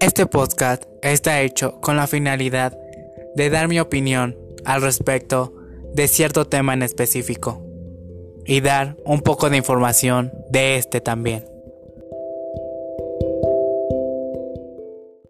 Este podcast está hecho con la finalidad de dar mi opinión al respecto de cierto tema en específico y dar un poco de información de este también.